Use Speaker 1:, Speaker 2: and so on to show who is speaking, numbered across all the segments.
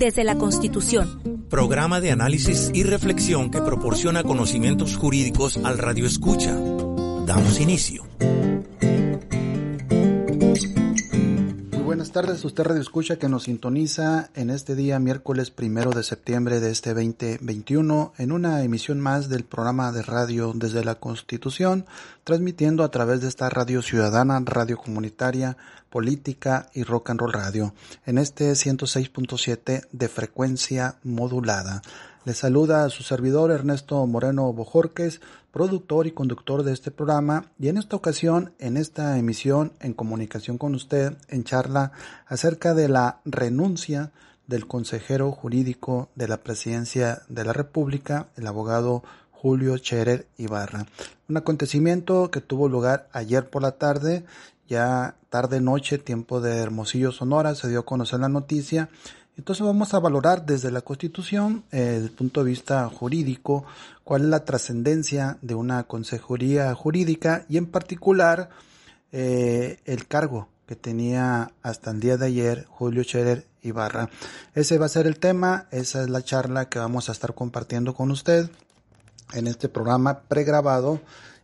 Speaker 1: desde la Constitución.
Speaker 2: Programa de análisis y reflexión que proporciona conocimientos jurídicos al Radio Escucha. Damos inicio.
Speaker 3: Buenas tardes, usted Radio Escucha que nos sintoniza en este día miércoles primero de septiembre de este 2021 en una emisión más del programa de radio desde la Constitución, transmitiendo a través de esta radio ciudadana, radio comunitaria, política y rock and roll radio en este 106.7 de frecuencia modulada. Le saluda a su servidor Ernesto Moreno Bojorques, productor y conductor de este programa y en esta ocasión, en esta emisión, en comunicación con usted, en charla acerca de la renuncia del consejero jurídico de la presidencia de la República, el abogado Julio Cherer Ibarra. Un acontecimiento que tuvo lugar ayer por la tarde ya tarde noche, tiempo de Hermosillo, Sonora, se dio a conocer la noticia. Entonces vamos a valorar desde la Constitución, eh, desde el punto de vista jurídico, cuál es la trascendencia de una consejería jurídica y en particular eh, el cargo que tenía hasta el día de ayer Julio Scherer Ibarra. Ese va a ser el tema, esa es la charla que vamos a estar compartiendo con usted en este programa pregrabado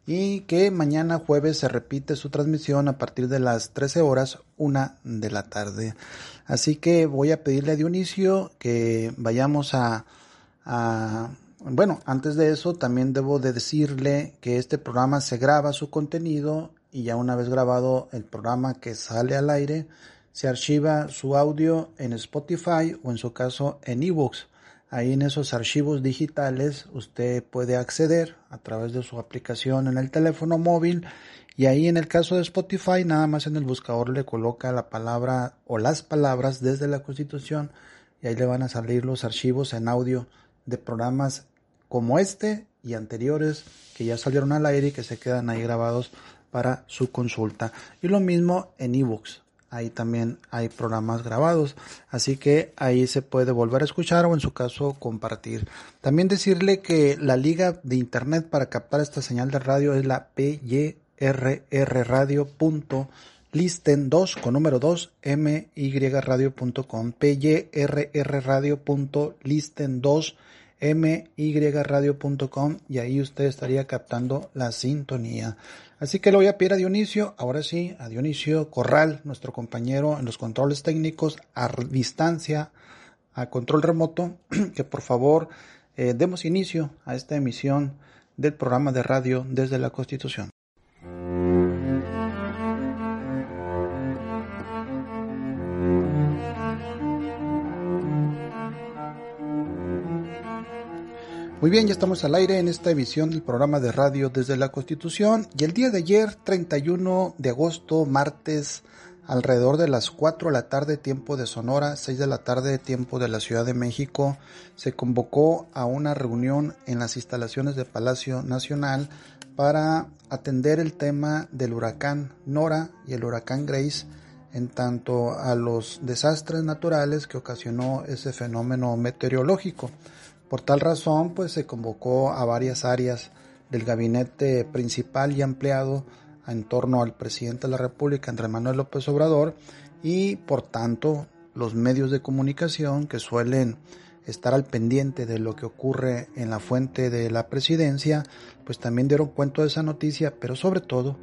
Speaker 3: y que mañana jueves se repite su transmisión a partir de las 13 horas, una de la tarde. Así que voy a pedirle a Dionisio que vayamos a, a bueno, antes de eso también debo de decirle que este programa se graba su contenido y ya una vez grabado el programa que sale al aire, se archiva su audio en Spotify o en su caso en ebooks. Ahí en esos archivos digitales usted puede acceder a través de su aplicación en el teléfono móvil y ahí en el caso de Spotify nada más en el buscador le coloca la palabra o las palabras desde la Constitución y ahí le van a salir los archivos en audio de programas como este y anteriores que ya salieron al aire y que se quedan ahí grabados para su consulta. Y lo mismo en ebooks ahí también hay programas grabados, así que ahí se puede volver a escuchar o en su caso compartir. También decirle que la liga de internet para captar esta señal de radio es la pyrrradio.listen2 con número 2 myradio.com pyrrradio.listen2 myradio.com y ahí usted estaría captando la sintonía. Así que le voy a pedir a Dionisio, ahora sí, a Dionisio Corral, nuestro compañero en los controles técnicos a distancia, a control remoto, que por favor eh, demos inicio a esta emisión del programa de radio desde la Constitución. Muy bien, ya estamos al aire en esta emisión del programa de radio desde la Constitución y el día de ayer, 31 de agosto, martes, alrededor de las 4 de la tarde tiempo de Sonora, 6 de la tarde tiempo de la Ciudad de México, se convocó a una reunión en las instalaciones del Palacio Nacional para atender el tema del huracán Nora y el huracán Grace en tanto a los desastres naturales que ocasionó ese fenómeno meteorológico. Por tal razón, pues se convocó a varias áreas del gabinete principal y ampliado en torno al presidente de la República, Andrés Manuel López Obrador, y por tanto los medios de comunicación que suelen estar al pendiente de lo que ocurre en la fuente de la presidencia, pues también dieron cuenta de esa noticia, pero sobre todo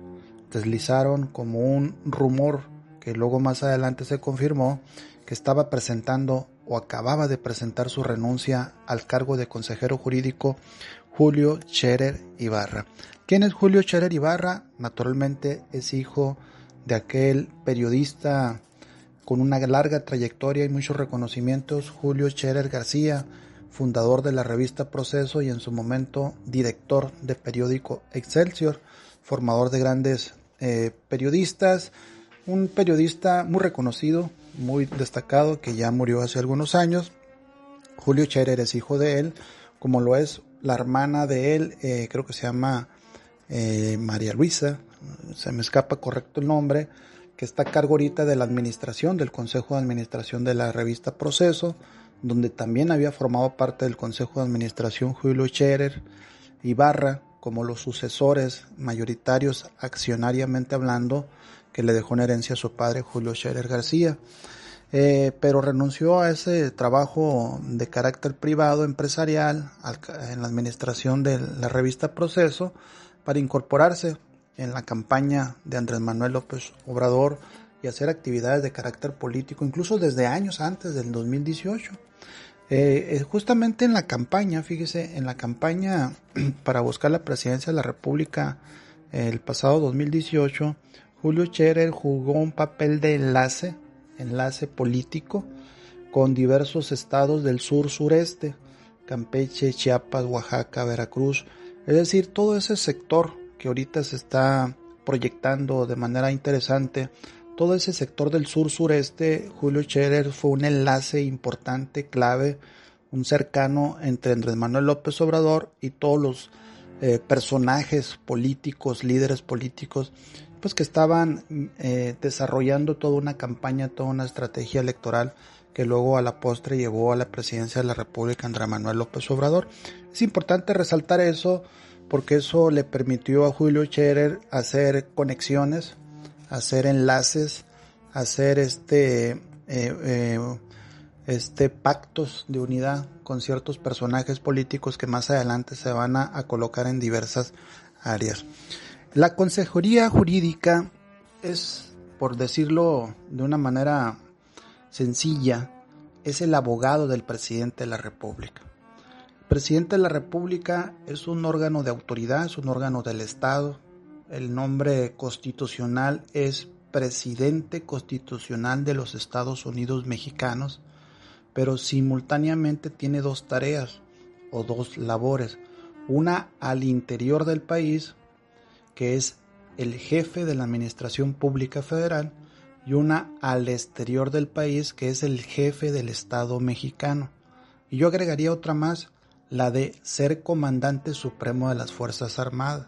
Speaker 3: deslizaron como un rumor que luego más adelante se confirmó que estaba presentando o acababa de presentar su renuncia al cargo de consejero jurídico Julio Scherer Ibarra. ¿Quién es Julio Scherer Ibarra? Naturalmente es hijo de aquel periodista con una larga trayectoria y muchos reconocimientos, Julio Scherer García, fundador de la revista Proceso y en su momento director de periódico Excelsior, formador de grandes eh, periodistas, un periodista muy reconocido, muy destacado, que ya murió hace algunos años. Julio Scherer es hijo de él, como lo es la hermana de él, eh, creo que se llama eh, María Luisa, se me escapa correcto el nombre, que está a cargo ahorita de la administración, del Consejo de Administración de la revista Proceso, donde también había formado parte del Consejo de Administración Julio Scherer, Ibarra, como los sucesores mayoritarios accionariamente hablando, que le dejó en herencia a su padre Julio Scherer García. Eh, pero renunció a ese trabajo de carácter privado, empresarial, en la administración de la revista Proceso, para incorporarse en la campaña de Andrés Manuel López Obrador y hacer actividades de carácter político, incluso desde años antes del 2018. Eh, eh, justamente en la campaña, fíjese, en la campaña para buscar la presidencia de la República el pasado 2018, Julio Scherer jugó un papel de enlace enlace político con diversos estados del sur sureste, Campeche, Chiapas, Oaxaca, Veracruz, es decir, todo ese sector que ahorita se está proyectando de manera interesante, todo ese sector del sur sureste, Julio Scherer fue un enlace importante, clave, un cercano entre Andrés Manuel López Obrador y todos los eh, personajes políticos, líderes políticos pues que estaban eh, desarrollando toda una campaña, toda una estrategia electoral que luego a la postre llevó a la presidencia de la República Andrés Manuel López Obrador. Es importante resaltar eso porque eso le permitió a Julio Scherer hacer conexiones, hacer enlaces, hacer este, eh, eh, este pactos de unidad con ciertos personajes políticos que más adelante se van a colocar en diversas áreas. La consejería jurídica es, por decirlo de una manera sencilla, es el abogado del presidente de la República. El presidente de la República es un órgano de autoridad, es un órgano del Estado. El nombre constitucional es presidente constitucional de los Estados Unidos mexicanos, pero simultáneamente tiene dos tareas o dos labores. Una al interior del país que es el jefe de la Administración Pública Federal, y una al exterior del país, que es el jefe del Estado mexicano. Y yo agregaría otra más, la de ser comandante supremo de las Fuerzas Armadas.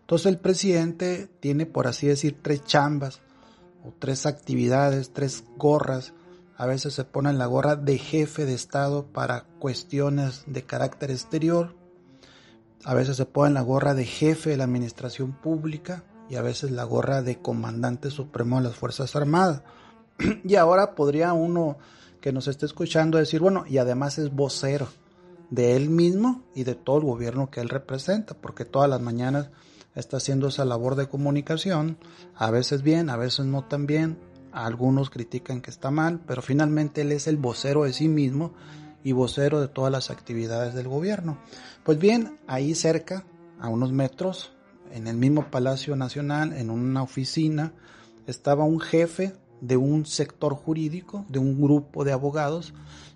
Speaker 3: Entonces el presidente tiene, por así decir, tres chambas o tres actividades, tres gorras. A veces se pone en la gorra de jefe de Estado para cuestiones de carácter exterior, a veces se pone la gorra de jefe de la administración pública y a veces la gorra de comandante supremo de las Fuerzas Armadas. y ahora podría uno que nos esté escuchando decir, bueno, y además es vocero de él mismo y de todo el gobierno que él representa, porque todas las mañanas está haciendo esa labor de comunicación, a veces bien, a veces no tan bien, algunos critican que está mal, pero finalmente él es el vocero de sí mismo y vocero de todas las actividades del gobierno. Pues bien, ahí cerca, a unos metros, en el mismo Palacio Nacional, en una oficina, estaba un jefe de un sector jurídico, de un grupo de abogados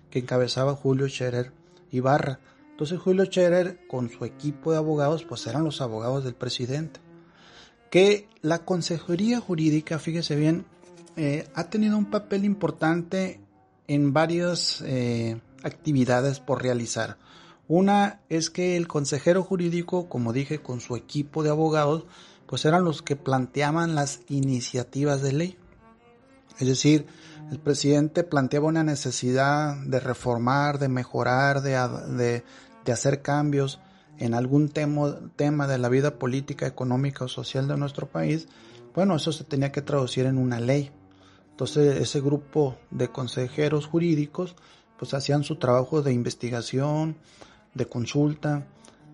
Speaker 3: que encabezaba Julio Scherer Ibarra. Entonces Julio Scherer con su equipo de abogados, pues eran los abogados del presidente. Que la consejería jurídica, fíjese bien, eh, ha tenido un papel importante en varias eh, actividades por realizar. Una es que el consejero jurídico, como dije, con su equipo de abogados, pues eran los que planteaban las iniciativas de ley. Es decir, el presidente planteaba una necesidad de reformar, de mejorar, de, de, hacer cambios en algún tema, tema de la vida política, económica o social de nuestro país. Bueno, eso se tenía que traducir en una ley. Entonces ese grupo de consejeros jurídicos pues hacían su trabajo de investigación, de consulta,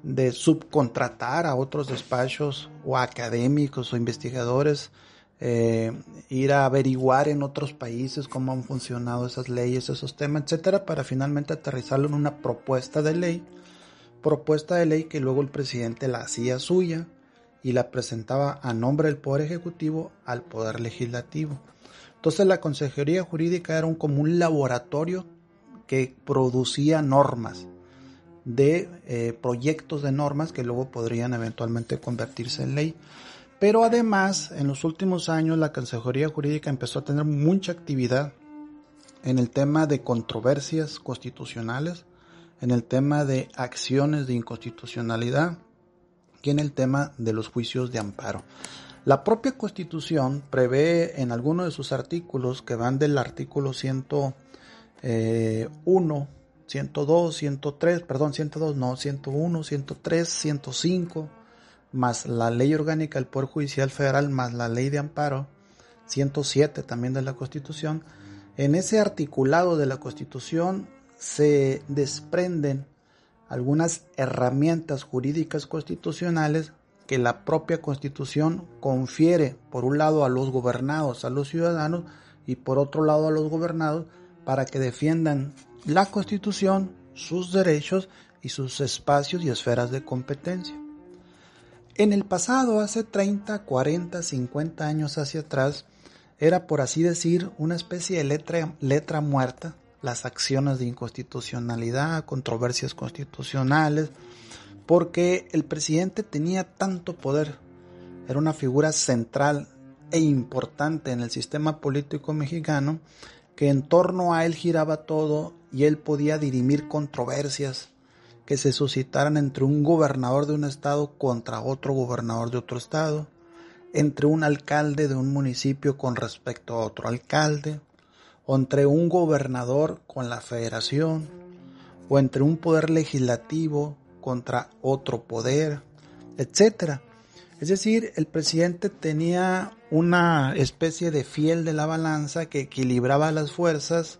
Speaker 3: de subcontratar a otros despachos o académicos o investigadores, eh, ir a averiguar en otros países cómo han funcionado esas leyes, esos temas, etcétera, para finalmente aterrizarlo en una propuesta de ley, propuesta de ley que luego el presidente la hacía suya y la presentaba a nombre del Poder Ejecutivo al Poder Legislativo. Entonces la consejería jurídica era un, como un laboratorio que producía normas, de eh, proyectos de normas que luego podrían eventualmente convertirse en ley. Pero además, en los últimos años, la Consejería Jurídica empezó a tener mucha actividad en el tema de controversias constitucionales, en el tema de acciones de inconstitucionalidad y en el tema de los juicios de amparo. La propia Constitución prevé en algunos de sus artículos que van del artículo 101, 102, 103, perdón, 102, no, 101, 103, 105, más la ley orgánica del Poder Judicial Federal, más la ley de amparo, 107 también de la Constitución, en ese articulado de la Constitución se desprenden algunas herramientas jurídicas constitucionales que la propia Constitución confiere, por un lado, a los gobernados, a los ciudadanos, y por otro lado a los gobernados, para que defiendan la Constitución, sus derechos y sus espacios y esferas de competencia. En el pasado, hace 30, 40, 50 años hacia atrás, era por así decir una especie de letra, letra muerta, las acciones de inconstitucionalidad, controversias constitucionales, porque el presidente tenía tanto poder, era una figura central e importante en el sistema político mexicano, que en torno a él giraba todo y él podía dirimir controversias que se suscitaran entre un gobernador de un estado contra otro gobernador de otro estado, entre un alcalde de un municipio con respecto a otro alcalde, o entre un gobernador con la federación, o entre un poder legislativo contra otro poder, etc. Es decir, el presidente tenía una especie de fiel de la balanza que equilibraba las fuerzas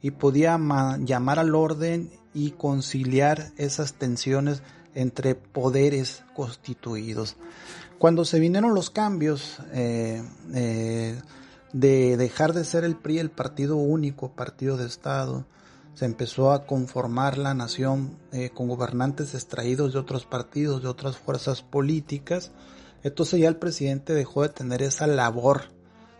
Speaker 3: y podía llamar al orden y conciliar esas tensiones entre poderes constituidos. Cuando se vinieron los cambios eh, eh, de dejar de ser el PRI el partido único, partido de Estado, se empezó a conformar la nación eh, con gobernantes extraídos de otros partidos, de otras fuerzas políticas, entonces ya el presidente dejó de tener esa labor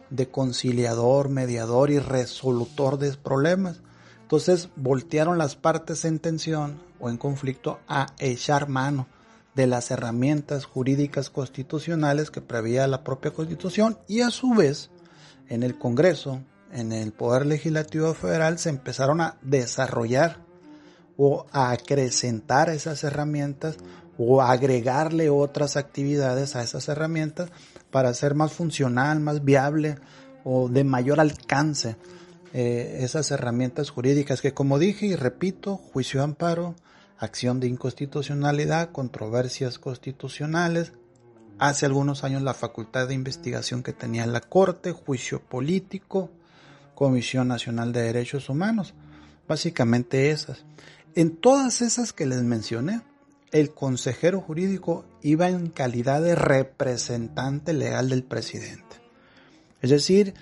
Speaker 3: de conciliador, mediador y resolutor de problemas. Entonces voltearon las partes en tensión o en conflicto a echar mano de las herramientas jurídicas constitucionales que prevía la propia constitución y a su vez en el Congreso, en el Poder Legislativo Federal se empezaron a desarrollar o a acrecentar esas herramientas o agregarle otras actividades a esas herramientas para hacer más funcional, más viable o de mayor alcance eh, esas herramientas jurídicas que como dije y repito, juicio de amparo, acción de inconstitucionalidad, controversias constitucionales, hace algunos años la facultad de investigación que tenía la Corte, juicio político, Comisión Nacional de Derechos Humanos, básicamente esas. En todas esas que les mencioné, el consejero jurídico iba en calidad de representante legal del presidente. Es decir,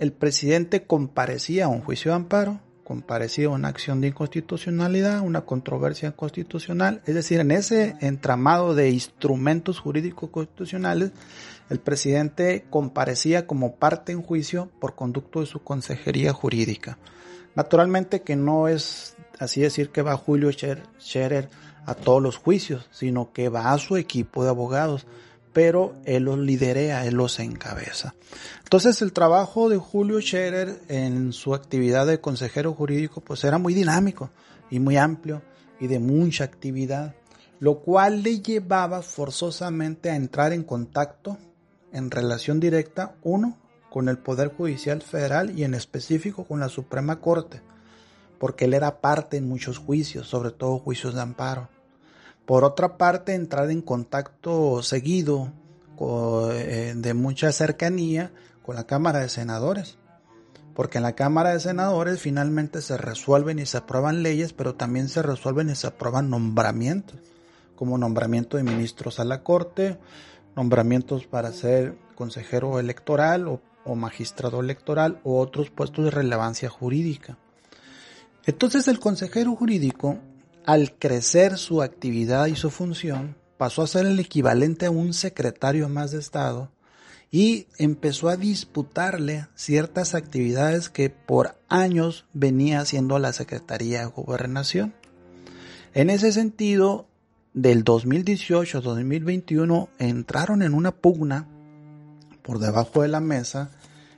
Speaker 3: el presidente comparecía a un juicio de amparo, comparecía a una acción de inconstitucionalidad, una controversia constitucional, es decir, en ese entramado de instrumentos jurídicos constitucionales, el presidente comparecía como parte en juicio por conducto de su consejería jurídica. Naturalmente que no es así decir que va Julio Scherer a todos los juicios, sino que va a su equipo de abogados, pero él los liderea, él los encabeza. Entonces el trabajo de Julio Scherer en su actividad de consejero jurídico pues era muy dinámico y muy amplio y de mucha actividad, lo cual le llevaba forzosamente a entrar en contacto en relación directa, uno, con el Poder Judicial Federal y en específico con la Suprema Corte, porque él era parte en muchos juicios, sobre todo juicios de amparo. Por otra parte, entrar en contacto seguido eh, de mucha cercanía con la Cámara de Senadores, porque en la Cámara de Senadores finalmente se resuelven y se aprueban leyes, pero también se resuelven y se aprueban nombramientos, como nombramiento de ministros a la Corte, nombramientos para ser consejero electoral o, magistrado electoral o otros puestos de relevancia jurídica. Entonces el consejero jurídico, al crecer su actividad y su función, pasó a ser el equivalente a un secretario más de Estado y empezó a disputarle ciertas actividades que por años venía haciendo la Secretaría de Gobernación. En ese sentido, del 2018 a 2021 entraron en una pugna por debajo de la mesa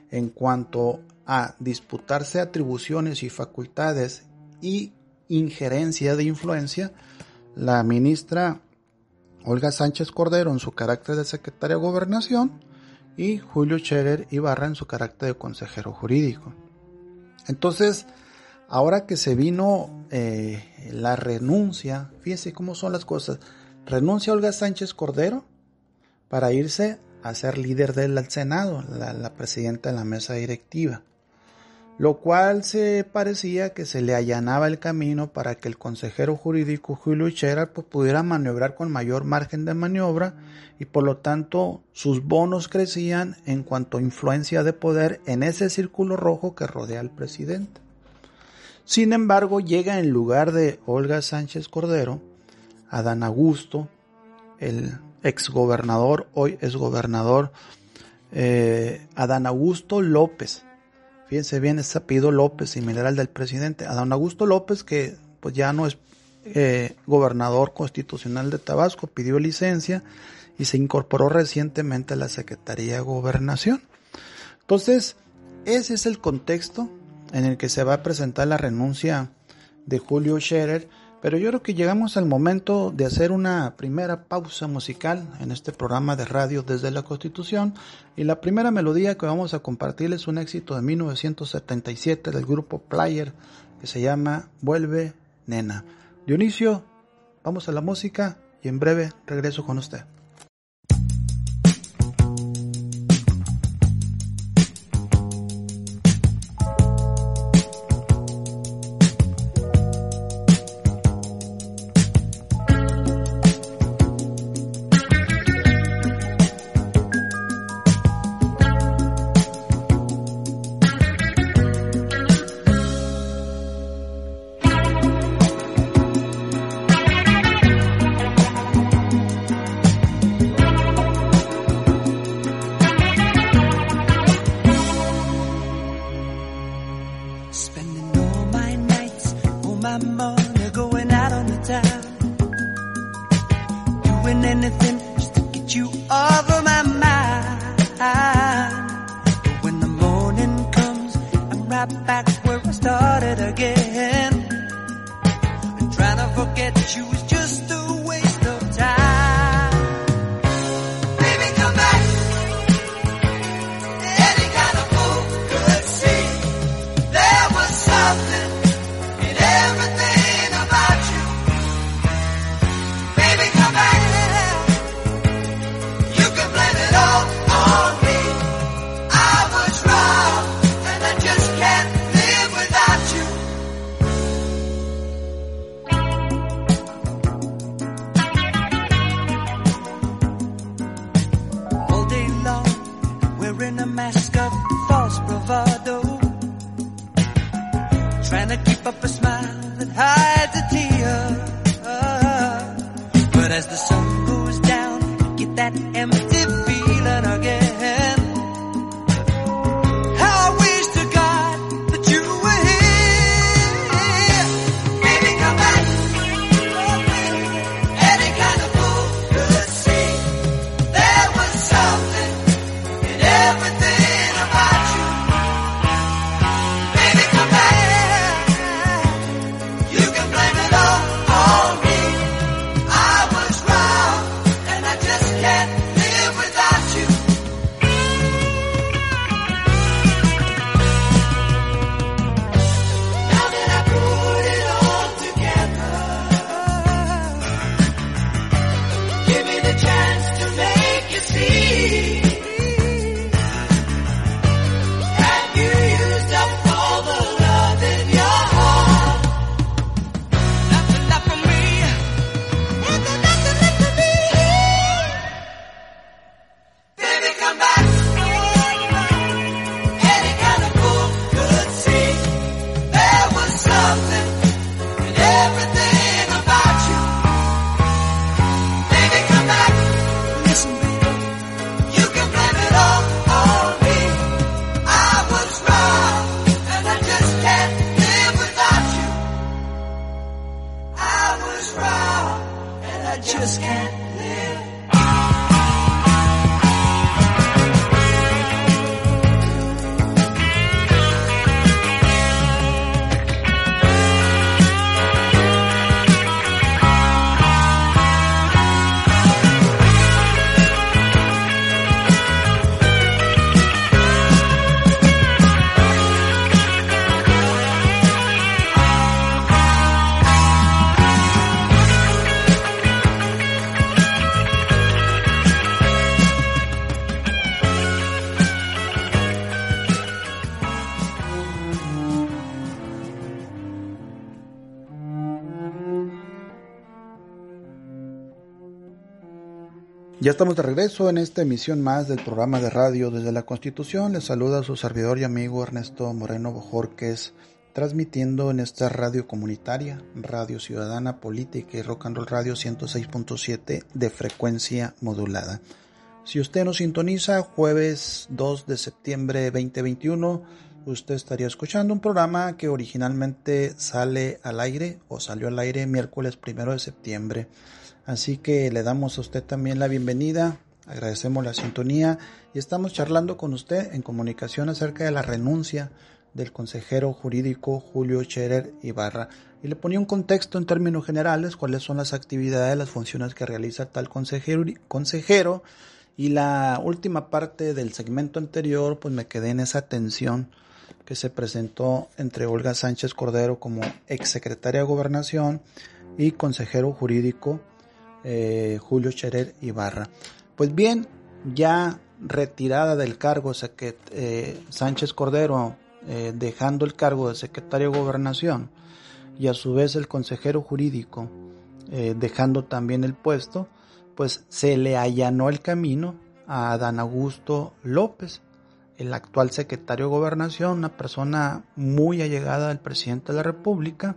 Speaker 3: en cuanto a disputarse atribuciones y facultades y injerencia de influencia, la ministra Olga Sánchez Cordero en su carácter de secretaria de gobernación y Julio Scherer Ibarra en su carácter de consejero jurídico. Entonces, ahora que se vino eh, la renuncia, fíjense cómo son las cosas, renuncia Olga Sánchez Cordero para irse a ser líder del Senado, la presidenta de la mesa directiva lo cual se parecía que se le allanaba el camino para que el consejero jurídico Julio Scherer pues, pudiera maniobrar con mayor margen de maniobra y por lo tanto sus bonos crecían en cuanto a influencia de poder en ese círculo rojo que rodea al presidente. Sin embargo, llega en lugar de Olga Sánchez Cordero, Adán Augusto, el exgobernador, hoy es gobernador, eh, Adán Augusto López, Fíjense bien, es apellido López, similar al del presidente. Adán Augusto López, que pues ya no es eh, gobernador constitucional de Tabasco, pidió licencia y se incorporó recientemente a la Secretaría de Gobernación. Entonces, ese es el contexto en el que se va a presentar la renuncia de Julio Scherer pero yo creo que llegamos al momento de hacer una primera pausa musical en este programa de radio desde la Constitución y la primera melodía que vamos a compartir es un éxito de 1977 del grupo Player que se llama Vuelve Nena. Dionisio, vamos a la música y en breve regreso con usted. Ya estamos de regreso en esta emisión más del programa de radio desde la Constitución. Les saluda su servidor y amigo Ernesto Moreno Bojorques, transmitiendo en esta radio comunitaria, Radio Ciudadana Política y Rock and Roll Radio 106.7 de frecuencia modulada. Si usted nos sintoniza jueves 2 de septiembre 2021, usted estaría escuchando un programa que originalmente sale al aire o salió al aire miércoles 1 de septiembre Así que le damos a usted también la bienvenida, agradecemos la sintonía y estamos charlando con usted en comunicación acerca de la renuncia del consejero jurídico Julio Scherer Ibarra. Y le ponía un contexto en términos generales, cuáles son las actividades, las funciones que realiza tal consejero, consejero. Y la última parte del segmento anterior, pues me quedé en esa tensión que se presentó entre Olga Sánchez Cordero como exsecretaria de Gobernación y consejero jurídico eh, Julio Cherer Ibarra. Pues bien, ya retirada del cargo eh, Sánchez Cordero, eh, dejando el cargo de secretario de Gobernación, y a su vez el consejero jurídico, dejando también el puesto, pues se le allanó el camino a Adán Augusto López, el actual secretario de Gobernación, una persona muy allegada al presidente de la República,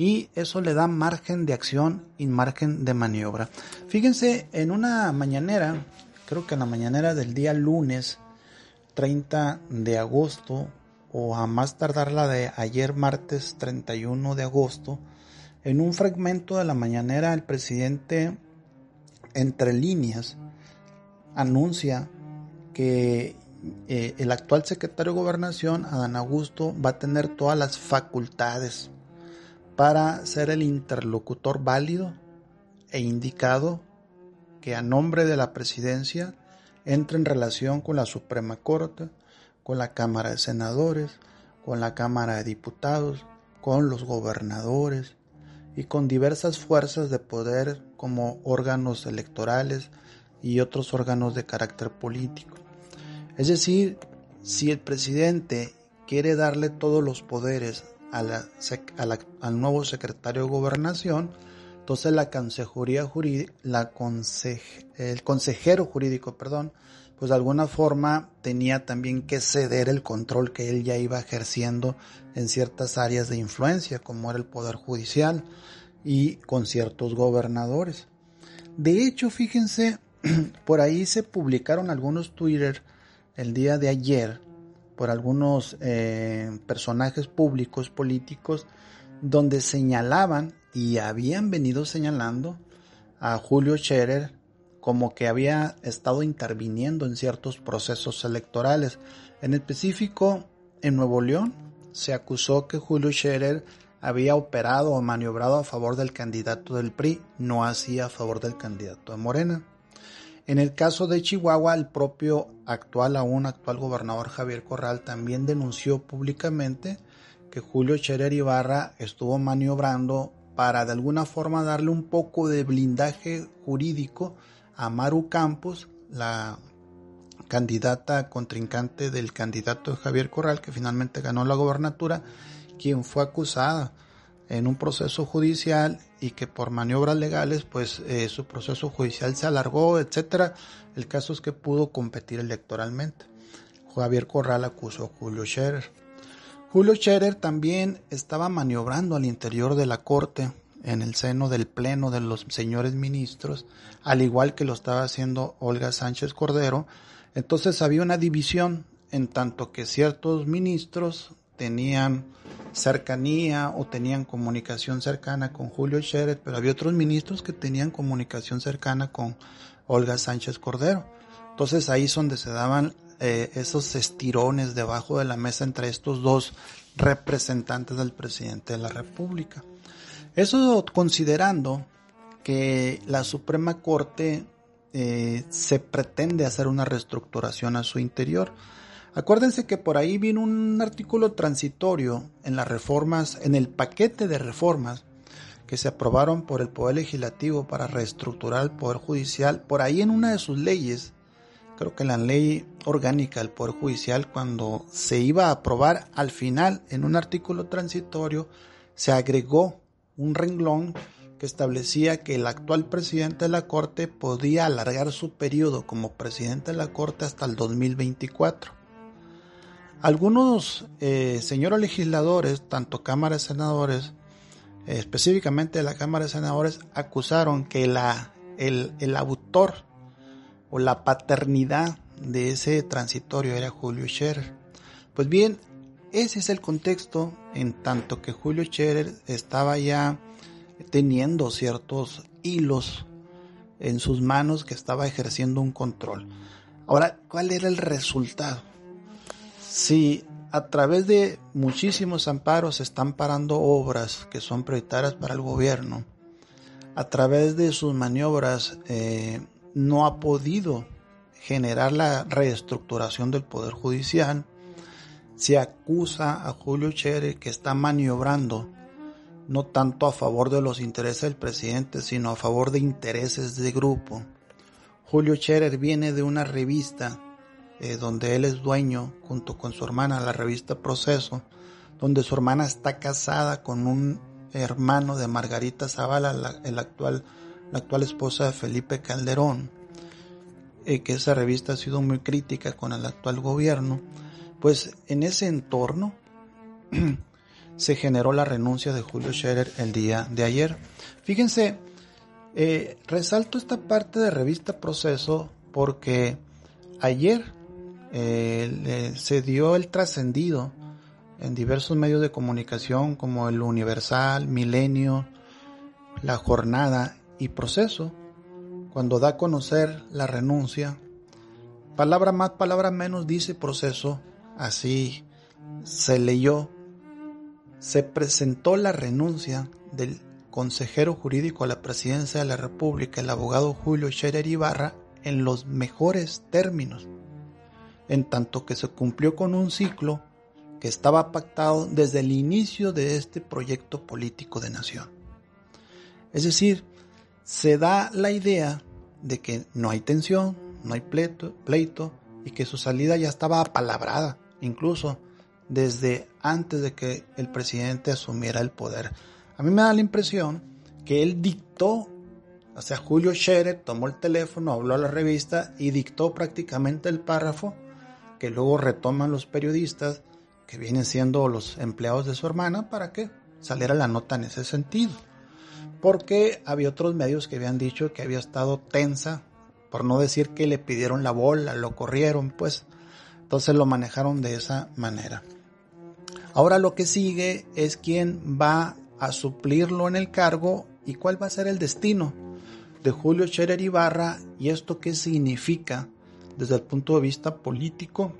Speaker 3: y eso le da margen de acción y margen de maniobra. Fíjense, en una mañanera, creo que en la mañanera del día lunes 30 de agosto o a más tardar la de ayer martes 31 de agosto, en un fragmento de la mañanera el presidente entre líneas anuncia que eh, el actual secretario de gobernación, Adán Augusto, va a tener todas las facultades para ser el interlocutor válido e indicado que a nombre de la presidencia entre en relación con la Suprema Corte, con la Cámara de Senadores, con la Cámara de Diputados, con los gobernadores y con diversas fuerzas de poder como órganos electorales y otros órganos de carácter político. Es decir, si el presidente quiere darle todos los poderes al nuevo secretario de gobernación, entonces la consejería jurídica, la el consejero jurídico, perdón, pues de alguna forma tenía también que ceder el control que él ya iba ejerciendo en ciertas áreas de influencia, como era el poder judicial y con ciertos gobernadores. De hecho, fíjense, por ahí se publicaron algunos Twitter el día de ayer por algunos eh, personajes públicos políticos donde señalaban y habían venido señalando a Julio Scherer como que había estado interviniendo en ciertos procesos electorales. En específico, en Nuevo León se acusó que Julio Scherer había operado o maniobrado a favor del candidato del PRI, no hacía a favor del candidato de Morena. En el caso de Chihuahua, el propio actual, aún actual gobernador Javier Corral también denunció públicamente que Julio Scherer Ibarra estuvo maniobrando para de alguna forma darle un poco de blindaje jurídico a Maru Campos, la candidata contrincante del candidato Javier Corral, que finalmente ganó la gobernatura, quien fue acusada en un proceso judicial y que por maniobras legales pues eh, su proceso judicial se alargó, etcétera. El caso es que pudo competir electoralmente. Javier Corral acusó a Julio Scherer. Julio Scherer también estaba maniobrando al interior de la corte en el seno del pleno de los señores ministros, al igual que lo estaba haciendo Olga Sánchez Cordero. Entonces había una división en tanto que ciertos ministros tenían cercanía o tenían comunicación cercana con Julio Scherer, pero había otros ministros que tenían comunicación cercana con Olga Sánchez Cordero. Entonces ahí es donde se daban eh, esos estirones debajo de la mesa entre estos dos representantes del presidente de la República. Eso considerando que la Suprema Corte eh, se pretende hacer una reestructuración a su interior. Acuérdense que por ahí vino un artículo transitorio en las reformas, en el paquete de reformas que se aprobaron por el Poder Legislativo para reestructurar el Poder Judicial. Por ahí en una de sus leyes, creo que la ley orgánica del Poder Judicial, cuando se iba a aprobar, al final, en un artículo transitorio, se agregó un renglón que establecía que el actual presidente de la Corte podía alargar su periodo como presidente de la Corte hasta el 2024. Algunos eh, señores legisladores, tanto Cámara de Senadores, eh, específicamente de la Cámara de Senadores, acusaron que el, el autor o la paternidad de ese transitorio era Julio Scherer. Pues bien, ese es el contexto en tanto que Julio Scherer estaba ya teniendo ciertos hilos en sus manos que estaba ejerciendo un control. Ahora, ¿cuál era el resultado? Si a través de muchísimos amparos se están parando obras que son prioritarias para el gobierno, a través de sus maniobras eh, no ha podido generar la reestructuración del Poder Judicial, se acusa a Julio Scherer que está maniobrando no tanto a favor de los intereses del presidente, sino a favor de intereses de grupo. Julio Scherer viene de una revista eh, donde él es dueño, junto con su hermana, la revista Proceso, donde su hermana está casada con un hermano de Margarita Zavala, la, el actual, la actual esposa de Felipe Calderón, eh, que esa revista ha sido muy crítica con el actual gobierno. Pues en ese entorno se generó la renuncia de Julio Scherer el día de ayer. Fíjense, eh, resalto esta parte de revista Proceso porque ayer eh, se dio el trascendido en diversos medios de comunicación como el Universal, Milenio, La Jornada y Proceso, cuando da a conocer la renuncia. Palabra más, palabra menos dice Proceso, así se leyó se presentó la renuncia del consejero jurídico a la presidencia de la República, el abogado Julio Scherer Ibarra, en los mejores términos, en tanto que se cumplió con un ciclo que estaba pactado desde el inicio de este proyecto político de nación. Es decir, se da la idea de que no hay tensión, no hay pleito, y que su salida ya estaba apalabrada, incluso desde antes de que el presidente asumiera el poder. A mí me da la impresión que él dictó, o sea, Julio Scherer tomó el teléfono, habló a la revista y dictó prácticamente el párrafo que luego retoman los periodistas que vienen siendo los empleados de su hermana para que saliera la nota en ese sentido. Porque había otros medios que habían dicho que había estado tensa, por no decir que le pidieron la bola, lo corrieron, pues entonces lo manejaron de esa manera. Ahora lo que sigue es quién va a suplirlo en el cargo y cuál va a ser el destino de Julio Scherer Ibarra y esto qué significa desde el punto de vista político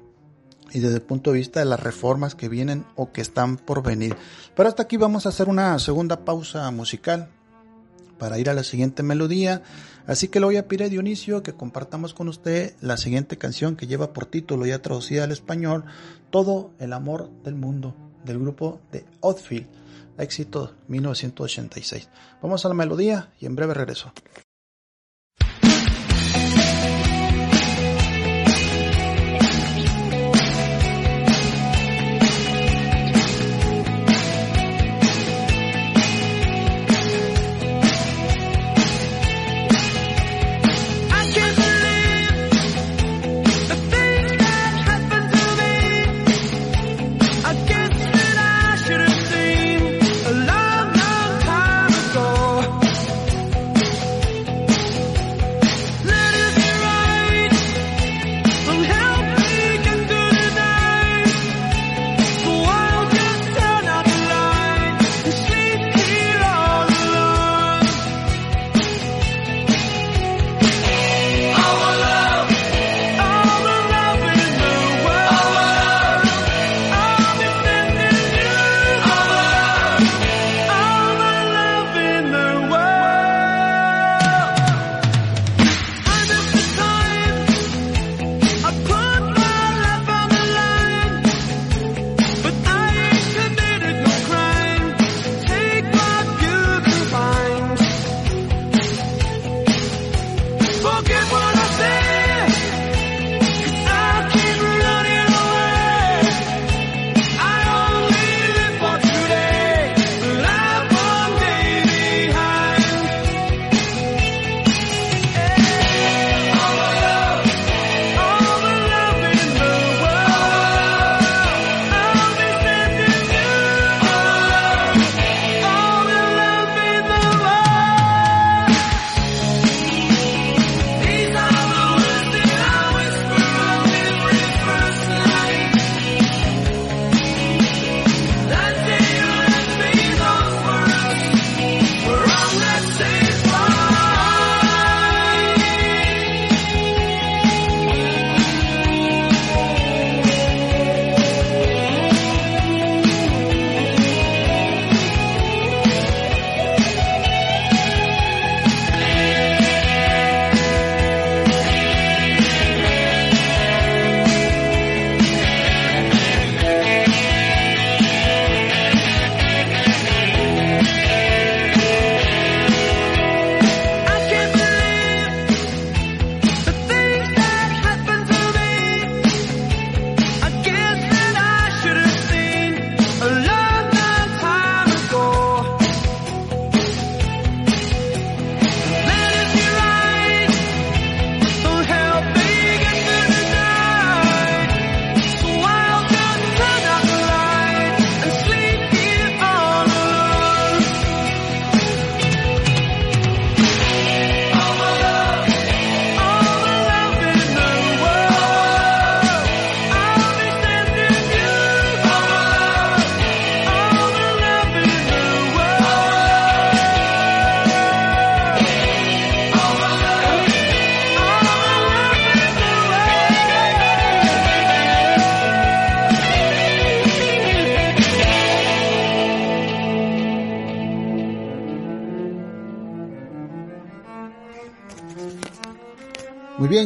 Speaker 3: y desde el punto de vista de las reformas que vienen o que están por venir. Pero hasta aquí vamos a hacer una segunda pausa musical para ir a la siguiente melodía. Así que le voy a pedir a Dionisio que compartamos con usted la siguiente canción que lleva por título ya traducida al español, Todo el amor del mundo, del grupo de Outfield, éxito 1986. Vamos a la melodía y en breve regreso.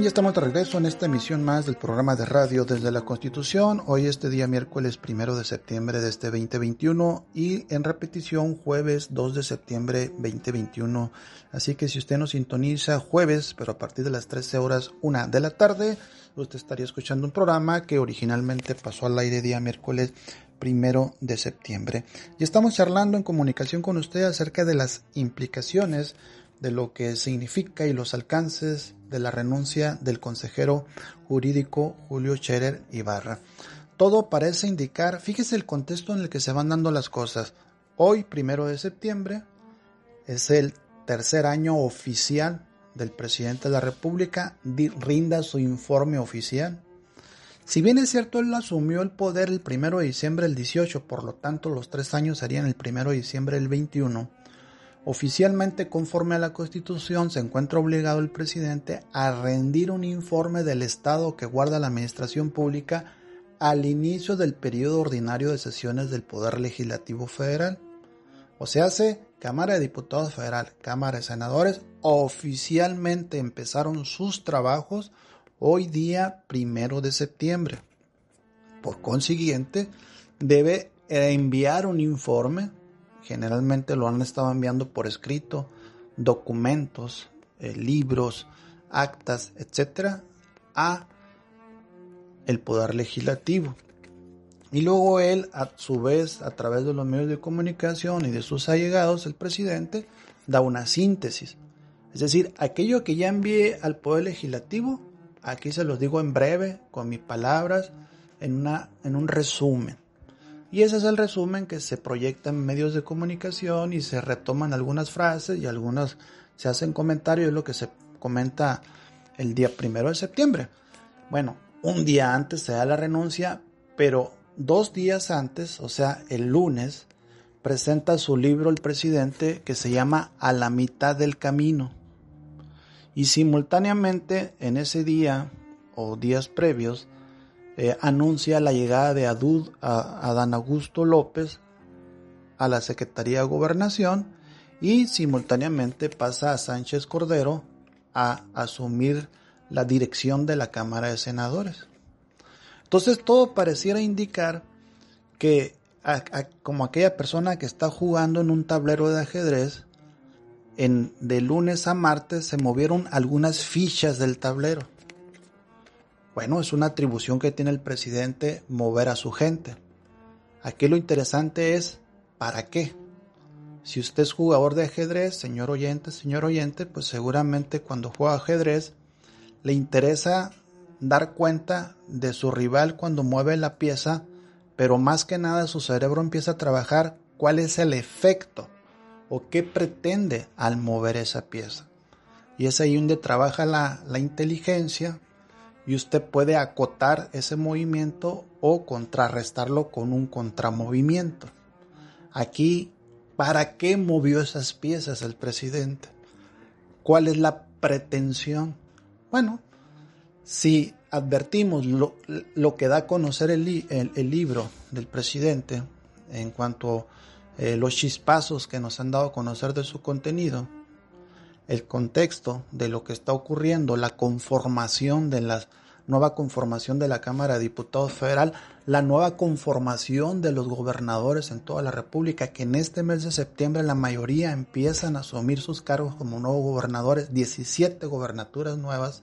Speaker 3: Ya estamos de regreso en esta emisión más del programa de radio desde la Constitución. Hoy este día miércoles primero de septiembre de este 2021 y en repetición jueves 2 de septiembre 2021. Así que si usted nos sintoniza jueves, pero a partir de las 13 horas una de la tarde, usted estaría escuchando un programa que originalmente pasó al aire día miércoles primero de septiembre. Y estamos charlando en comunicación con usted acerca de las implicaciones de lo que significa y los alcances de la renuncia del consejero jurídico Julio Scherer Ibarra. Todo parece indicar, fíjese el contexto en el que se van dando las cosas. Hoy, primero de septiembre, es el tercer año oficial del presidente de la República, rinda su informe oficial. Si bien es cierto, él asumió el poder el primero de diciembre del 18, por lo tanto los tres años serían el primero de diciembre del 21, Oficialmente, conforme a la Constitución, se encuentra obligado el presidente a rendir un informe del estado que guarda la administración pública al inicio del periodo ordinario de sesiones del Poder Legislativo Federal. O sea, Cámara de Diputados Federal, Cámara de Senadores, oficialmente empezaron sus trabajos hoy día primero de septiembre. Por consiguiente, debe enviar un informe Generalmente lo han estado enviando por escrito, documentos, eh, libros, actas, etcétera, a el poder legislativo. Y luego él, a su vez, a través de los medios de comunicación y de sus allegados, el presidente, da una síntesis. Es decir, aquello que ya envié al Poder Legislativo, aquí se los digo en breve, con mis palabras, en, una, en un resumen. Y ese es el resumen que se proyecta en medios de comunicación y se retoman algunas frases y algunas se hacen comentarios, es lo que se comenta el día primero de septiembre. Bueno, un día antes se da la renuncia, pero dos días antes, o sea, el lunes, presenta su libro el presidente que se llama A la mitad del camino. Y simultáneamente en ese día o días previos eh, anuncia la llegada de Adud, a Adán Augusto López a la Secretaría de Gobernación y simultáneamente pasa a Sánchez Cordero a asumir la dirección de la Cámara de Senadores. Entonces todo pareciera indicar que como aquella persona que está jugando en un tablero de ajedrez, en, de lunes a martes se movieron algunas fichas del tablero. Bueno, es una atribución que tiene el presidente mover a su gente. Aquí lo interesante es, ¿para qué? Si usted es jugador de ajedrez, señor oyente, señor oyente, pues seguramente cuando juega ajedrez le interesa dar cuenta de su rival cuando mueve la pieza, pero más que nada su cerebro empieza a trabajar cuál es el efecto o qué pretende al mover esa pieza. Y es ahí donde trabaja la, la inteligencia, y usted puede acotar ese movimiento o contrarrestarlo con un contramovimiento. Aquí, ¿para qué movió esas piezas el presidente? ¿Cuál es la pretensión? Bueno, si advertimos lo, que da a conocer el, libro del presidente en cuanto a eh, los chispazos que nos han dado a conocer de su contenido, el contexto de lo que está ocurriendo, la conformación de la nueva conformación de la Cámara de Diputados Federal, la nueva conformación de los gobernadores en toda la República, que en este mes de septiembre la mayoría empiezan a asumir sus cargos como nuevos gobernadores, 17 gobernaturas nuevas,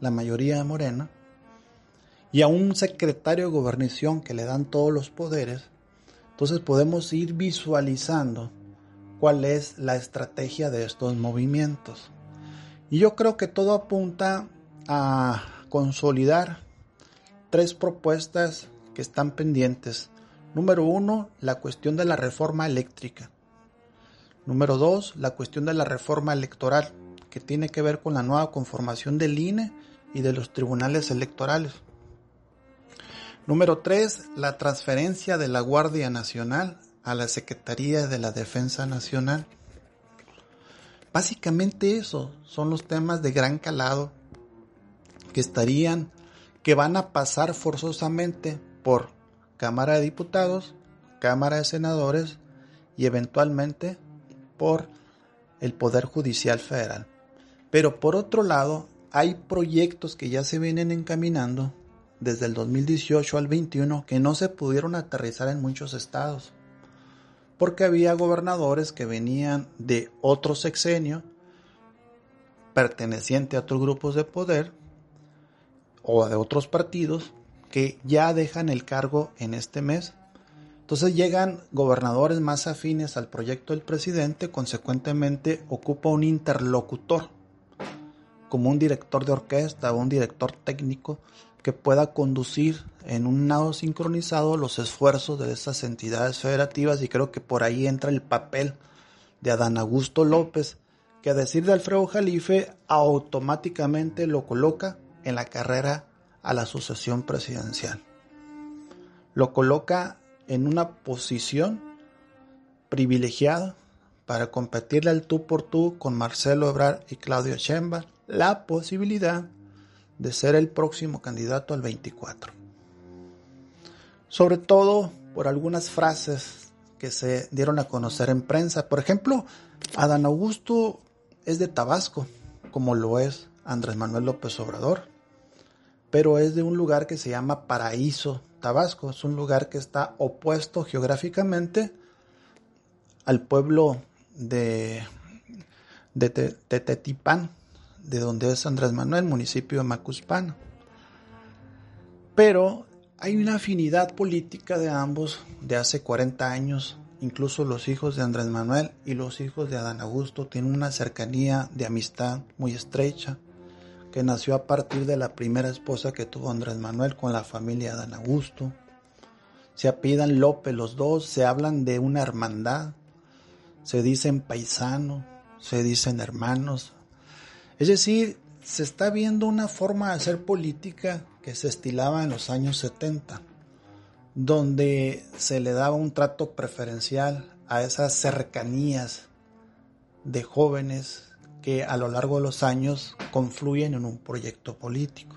Speaker 3: la mayoría de Morena, y a un secretario de gobernación que le dan todos los poderes, entonces podemos ir visualizando cuál es la estrategia de estos movimientos. Y yo creo que todo apunta a consolidar tres propuestas que están pendientes. Número uno, la cuestión de la reforma eléctrica. Número dos, la cuestión de la reforma electoral, que tiene que ver con la nueva conformación del INE y de los tribunales electorales. Número tres, la transferencia de la Guardia Nacional a la Secretaría de la Defensa Nacional. Básicamente eso son los temas de gran calado que estarían, que van a pasar forzosamente por Cámara de Diputados, Cámara de Senadores y eventualmente por el Poder Judicial Federal. Pero por otro lado, hay proyectos que ya se vienen encaminando desde el 2018 al 21 que no se pudieron aterrizar en muchos estados. Porque había gobernadores que venían de otro sexenio, perteneciente a otros grupos de poder o de otros partidos, que ya dejan el cargo en este mes. Entonces llegan gobernadores más afines al proyecto del presidente, consecuentemente ocupa un interlocutor, como un director de orquesta o un director técnico que pueda conducir en un lado sincronizado los esfuerzos de esas entidades federativas y creo que por ahí entra el papel de Adán Augusto López, que a decir de Alfredo Jalife automáticamente lo coloca en la carrera a la sucesión presidencial. Lo coloca en una posición privilegiada para competirle al tú por tú con Marcelo Ebrard y Claudio Sheinbaum la posibilidad de ser el próximo candidato al 24. Sobre todo por algunas frases que se dieron a conocer en prensa. Por ejemplo, Adán Augusto es de Tabasco, como lo es Andrés Manuel López Obrador, pero es de un lugar que se llama Paraíso, Tabasco. Es un lugar que está opuesto geográficamente al pueblo de, de donde es Andrés Manuel, municipio de Macuspana. Pero hay una afinidad política de ambos de hace 40 años. Incluso los hijos de Andrés Manuel y los hijos de Adán Augusto tienen una cercanía de amistad muy estrecha que nació a partir de la primera esposa que tuvo Andrés Manuel con la familia de Adán Augusto. Se apidan López los dos, se hablan de una hermandad, se dicen paisano, se dicen hermanos, es decir, se está viendo una forma de hacer política que se estilaba en los años 70, donde se le daba un trato preferencial a esas cercanías de jóvenes que a lo largo de los años confluyen en un proyecto político.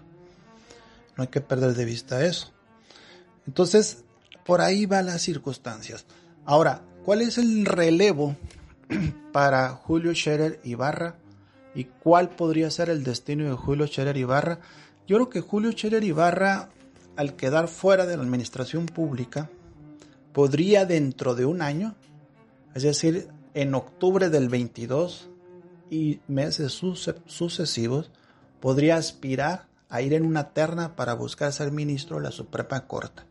Speaker 3: No hay que perder de vista eso. Entonces, por ahí van las circunstancias. Ahora, ¿cuál es el relevo para Julio Scherer Ibarra? Y cuál podría ser el destino de Julio Scherer Ibarra. Yo creo que Julio Scherer Ibarra, al quedar fuera de la administración pública, podría dentro de un año, es decir, en octubre del 22 y meses sucesivos, podría aspirar a ir en una terna para buscar ser ministro de la Suprema Corte.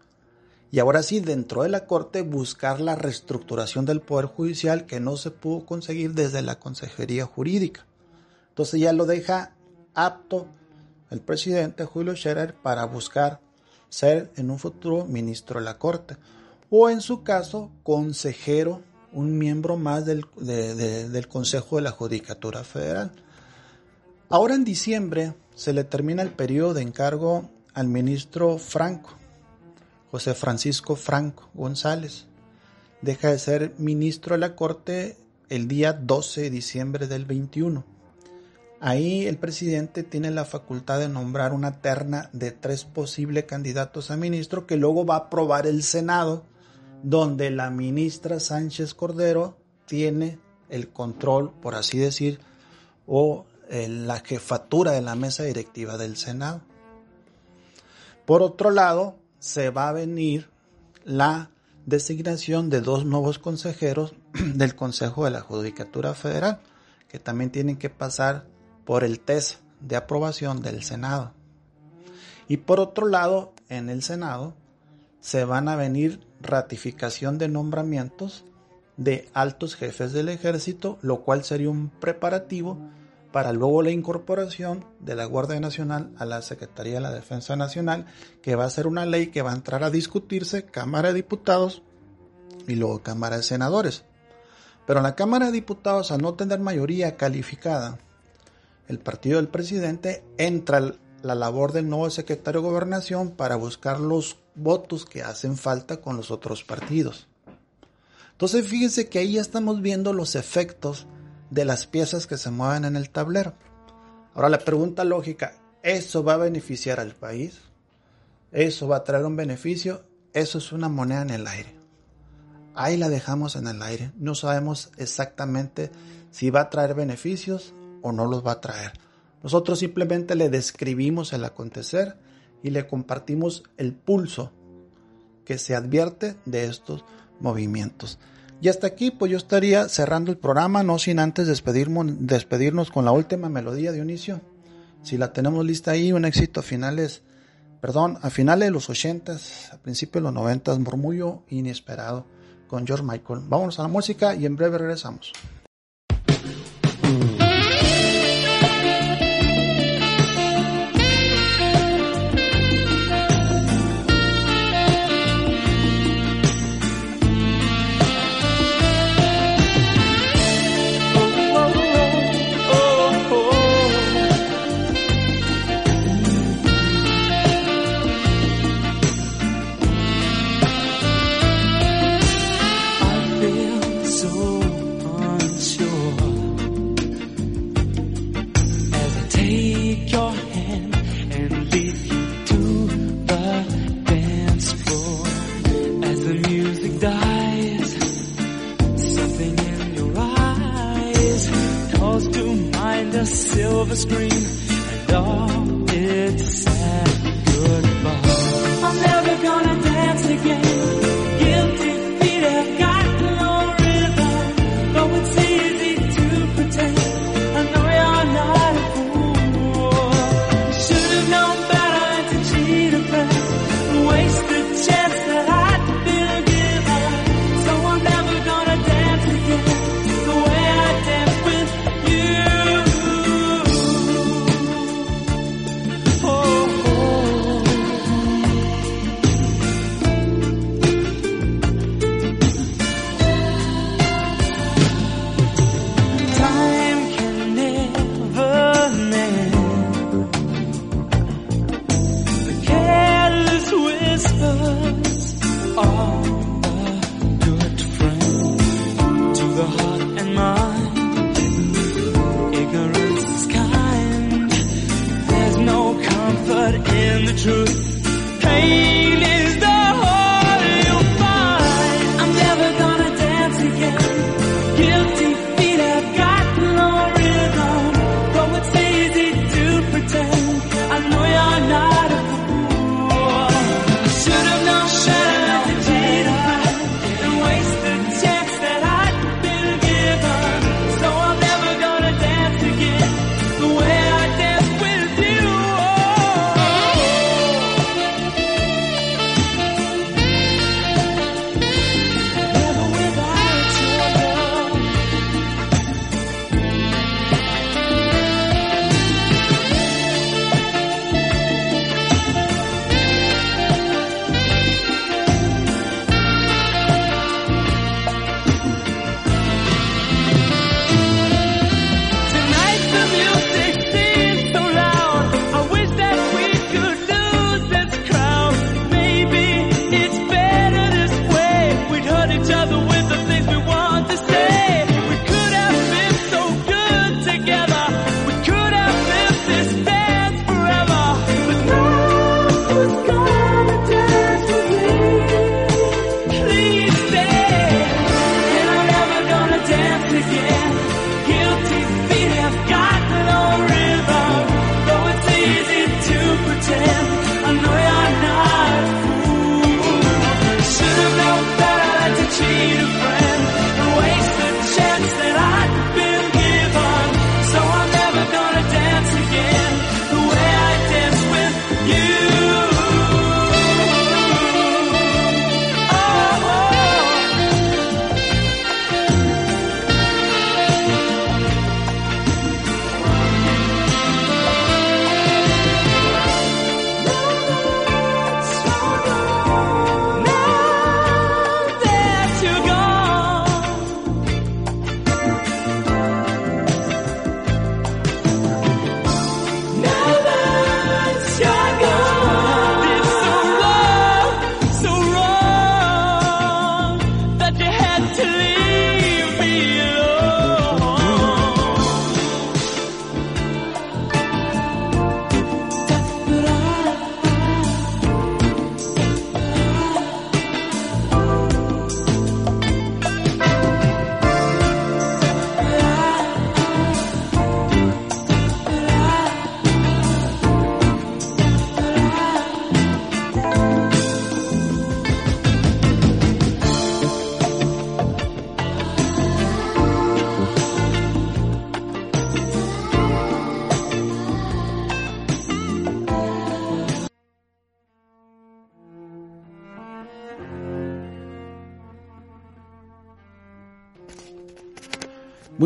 Speaker 3: Y ahora sí, dentro de la Corte, buscar la reestructuración del Poder Judicial que no se pudo conseguir desde la Consejería Jurídica. Entonces ya lo deja apto el presidente Julio Scherer para buscar ser en un futuro ministro de la Corte o en su caso consejero, un miembro más del, del Consejo de la Judicatura Federal. Ahora en diciembre se le termina el periodo de encargo al ministro Franco, José Francisco Franco González. Deja de ser ministro de la Corte el día 12 de diciembre del 21. Ahí el presidente tiene la facultad de nombrar una terna de tres posibles candidatos a ministro que luego va a aprobar el Senado, donde la ministra Sánchez Cordero tiene el control, por así decir, o eh, la jefatura de la mesa directiva del Senado. Por otro lado, se va a venir la designación de dos nuevos consejeros del Consejo de la Judicatura Federal, que también tienen que pasar por el test de aprobación del Senado. Y por otro lado, en el Senado se van a venir ratificación de nombramientos de altos jefes del ejército, lo cual sería un preparativo para luego la incorporación de la Guardia Nacional a la Secretaría de la Defensa Nacional, que va a ser una ley que va a entrar a discutirse Cámara de Diputados y luego Cámara de Senadores. Pero en la Cámara de Diputados, al no tener mayoría calificada el partido del presidente entra la labor del nuevo secretario de gobernación para buscar los votos que hacen falta con los otros partidos. Entonces fíjense que ahí ya estamos viendo los efectos de las piezas que se mueven en el tablero. Ahora la pregunta lógica, ¿eso va a beneficiar al país? ¿Eso va a traer un beneficio? Eso es una moneda en el aire. Ahí la dejamos en el aire. No sabemos exactamente si va a traer beneficios o no los va a traer.
Speaker 4: Nosotros simplemente le describimos el acontecer y le compartimos el pulso que se advierte de estos movimientos. Y hasta aquí, pues yo estaría cerrando el programa, no sin antes despedirnos, con la última melodía, de Dionisio. Si la tenemos lista ahí, un éxito a finales, perdón, a finales de los ochentas, a principios de los noventas, murmullo inesperado con George Michael. Vámonos a la música y en breve regresamos. screen.
Speaker 3: And all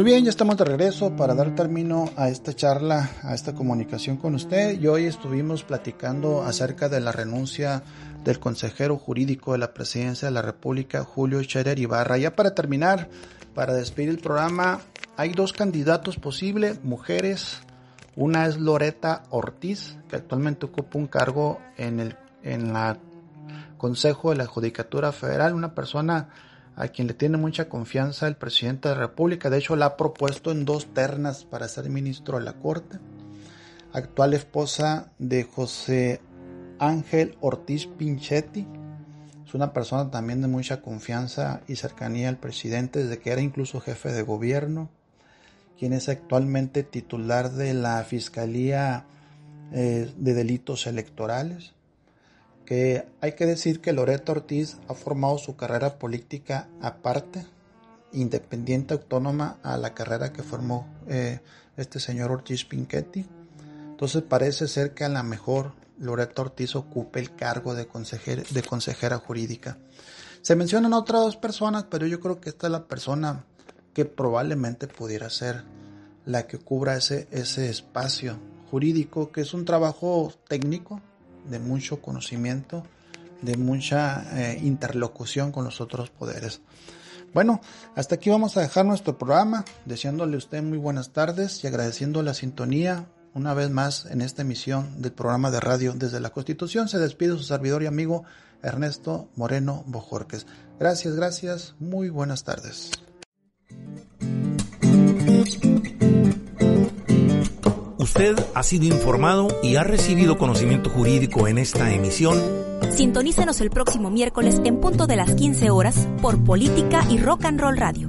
Speaker 3: Muy bien, ya estamos de regreso para dar término a esta charla, a esta comunicación con usted. Y hoy estuvimos platicando acerca de la renuncia del consejero jurídico de la presidencia de la República, Julio Scherer Ibarra. Ya para terminar, para despedir el programa, hay dos candidatos posibles, mujeres. Una es Loreta Ortiz, que actualmente ocupa un cargo en el en la Consejo de la Judicatura Federal, una persona a quien le tiene mucha confianza el presidente de la República. De hecho, la ha propuesto en dos ternas para ser ministro de la Corte. Actual esposa de José Ángel Ortiz Pinchetti. Es una persona también de mucha confianza y cercanía al presidente desde que era incluso jefe de gobierno, quien es actualmente titular de la Fiscalía eh, de Delitos Electorales que hay que decir que Loreto Ortiz ha formado su carrera política aparte, independiente, autónoma a la carrera que formó eh, este señor Ortiz Pinchetti. Entonces parece ser que a lo mejor Loreto Ortiz ocupe el cargo de, consejera, jurídica. Se mencionan otras dos personas, pero yo creo que esta es la persona que probablemente pudiera ser la que cubra ese espacio jurídico, que es un trabajo técnico, de mucho conocimiento, de mucha eh, interlocución con los otros poderes. Bueno, hasta aquí vamos a dejar nuestro programa, deseándole a usted muy buenas tardes y agradeciendo la sintonía una vez más en esta emisión del programa de radio desde la Constitución. Se despide su servidor y amigo Ernesto Moreno Bojorques. Gracias, gracias, muy buenas tardes.
Speaker 2: Usted ha sido informado y ha recibido conocimiento jurídico en esta emisión.
Speaker 1: Sintonícenos el próximo miércoles en punto de las 15 horas por Política y Rock and Roll Radio.